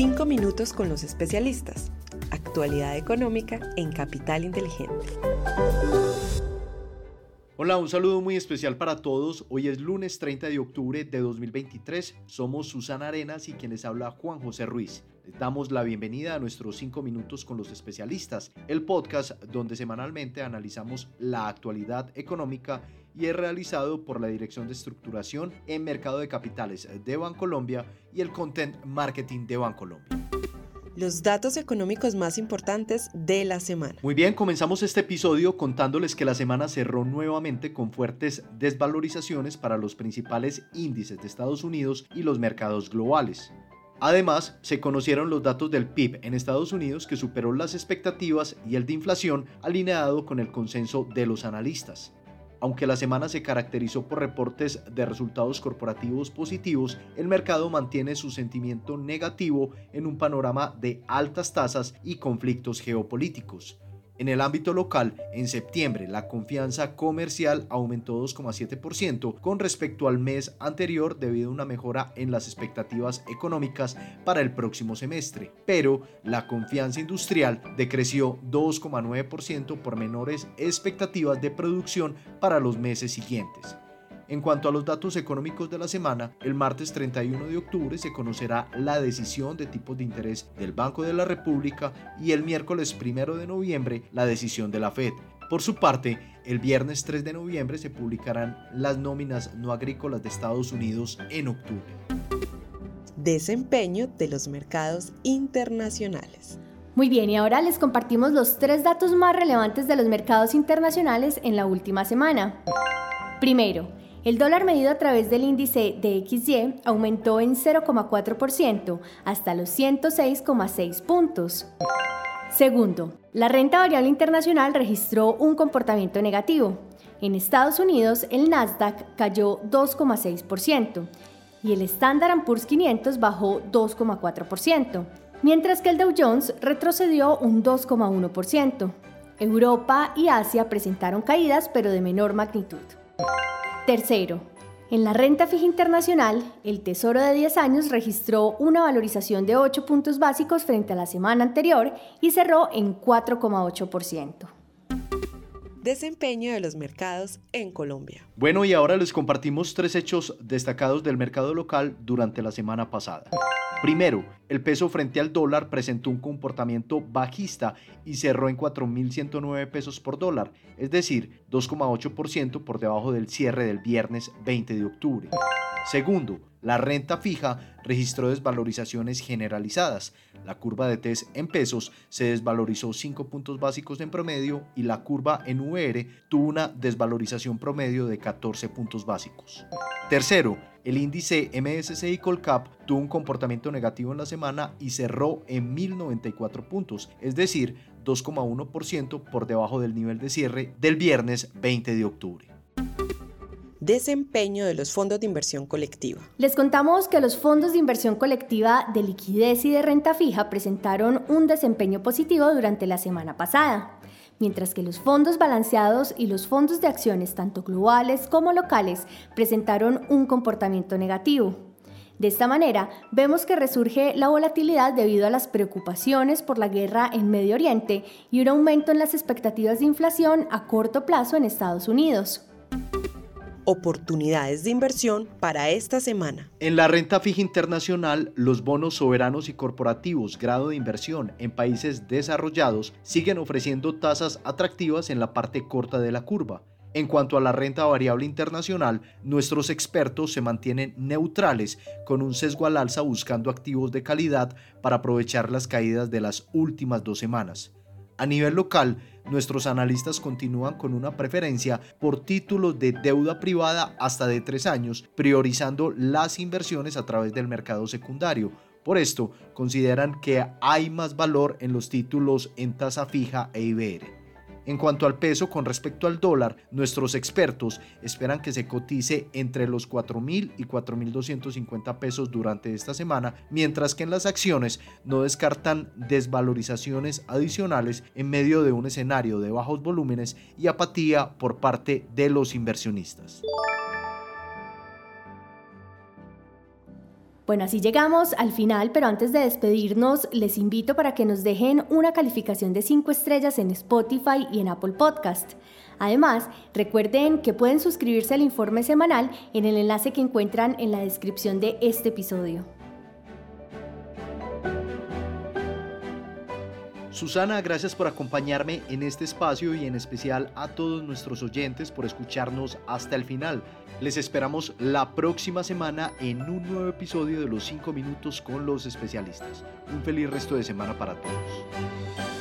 Cinco minutos con los especialistas. Actualidad económica en Capital Inteligente. Hola, un saludo muy especial para todos. Hoy es lunes 30 de octubre de 2023. Somos Susana Arenas y quienes habla Juan José Ruiz. Les damos la bienvenida a nuestros 5 minutos con los especialistas, el podcast donde semanalmente analizamos la actualidad económica y es realizado por la Dirección de Estructuración en Mercado de Capitales de Bancolombia y el Content Marketing de Bancolombia los datos económicos más importantes de la semana. Muy bien, comenzamos este episodio contándoles que la semana cerró nuevamente con fuertes desvalorizaciones para los principales índices de Estados Unidos y los mercados globales. Además, se conocieron los datos del PIB en Estados Unidos que superó las expectativas y el de inflación alineado con el consenso de los analistas. Aunque la semana se caracterizó por reportes de resultados corporativos positivos, el mercado mantiene su sentimiento negativo en un panorama de altas tasas y conflictos geopolíticos. En el ámbito local, en septiembre la confianza comercial aumentó 2,7% con respecto al mes anterior debido a una mejora en las expectativas económicas para el próximo semestre, pero la confianza industrial decreció 2,9% por menores expectativas de producción para los meses siguientes. En cuanto a los datos económicos de la semana, el martes 31 de octubre se conocerá la decisión de tipos de interés del Banco de la República y el miércoles 1 de noviembre la decisión de la Fed. Por su parte, el viernes 3 de noviembre se publicarán las nóminas no agrícolas de Estados Unidos en octubre. Desempeño de los mercados internacionales. Muy bien, y ahora les compartimos los tres datos más relevantes de los mercados internacionales en la última semana. Primero, el dólar medido a través del índice de XY aumentó en 0,4% hasta los 106,6 puntos. Segundo, la renta variable internacional registró un comportamiento negativo. En Estados Unidos, el Nasdaq cayó 2,6% y el Standard Poor's 500 bajó 2,4%, mientras que el Dow Jones retrocedió un 2,1%. Europa y Asia presentaron caídas pero de menor magnitud. Tercero, en la renta fija internacional, el Tesoro de 10 años registró una valorización de 8 puntos básicos frente a la semana anterior y cerró en 4,8%. Desempeño de los mercados en Colombia. Bueno, y ahora les compartimos tres hechos destacados del mercado local durante la semana pasada. Primero, el peso frente al dólar presentó un comportamiento bajista y cerró en 4.109 pesos por dólar, es decir, 2,8% por debajo del cierre del viernes 20 de octubre. Segundo, la renta fija registró desvalorizaciones generalizadas. La curva de TES en pesos se desvalorizó 5 puntos básicos en promedio y la curva en UR tuvo una desvalorización promedio de 14 puntos básicos. Tercero, el índice MSCI Colcap tuvo un comportamiento negativo en la semana y cerró en 1094 puntos, es decir, 2,1% por debajo del nivel de cierre del viernes 20 de octubre desempeño de los fondos de inversión colectiva. Les contamos que los fondos de inversión colectiva de liquidez y de renta fija presentaron un desempeño positivo durante la semana pasada, mientras que los fondos balanceados y los fondos de acciones tanto globales como locales presentaron un comportamiento negativo. De esta manera, vemos que resurge la volatilidad debido a las preocupaciones por la guerra en Medio Oriente y un aumento en las expectativas de inflación a corto plazo en Estados Unidos oportunidades de inversión para esta semana. En la renta fija internacional, los bonos soberanos y corporativos grado de inversión en países desarrollados siguen ofreciendo tasas atractivas en la parte corta de la curva. En cuanto a la renta variable internacional, nuestros expertos se mantienen neutrales con un sesgo al alza buscando activos de calidad para aprovechar las caídas de las últimas dos semanas. A nivel local, nuestros analistas continúan con una preferencia por títulos de deuda privada hasta de tres años, priorizando las inversiones a través del mercado secundario. Por esto, consideran que hay más valor en los títulos en tasa fija e IBR. En cuanto al peso con respecto al dólar, nuestros expertos esperan que se cotice entre los 4.000 y 4.250 pesos durante esta semana, mientras que en las acciones no descartan desvalorizaciones adicionales en medio de un escenario de bajos volúmenes y apatía por parte de los inversionistas. Bueno, así llegamos al final, pero antes de despedirnos, les invito para que nos dejen una calificación de 5 estrellas en Spotify y en Apple Podcast. Además, recuerden que pueden suscribirse al informe semanal en el enlace que encuentran en la descripción de este episodio. Susana, gracias por acompañarme en este espacio y en especial a todos nuestros oyentes por escucharnos hasta el final. Les esperamos la próxima semana en un nuevo episodio de Los 5 Minutos con los especialistas. Un feliz resto de semana para todos.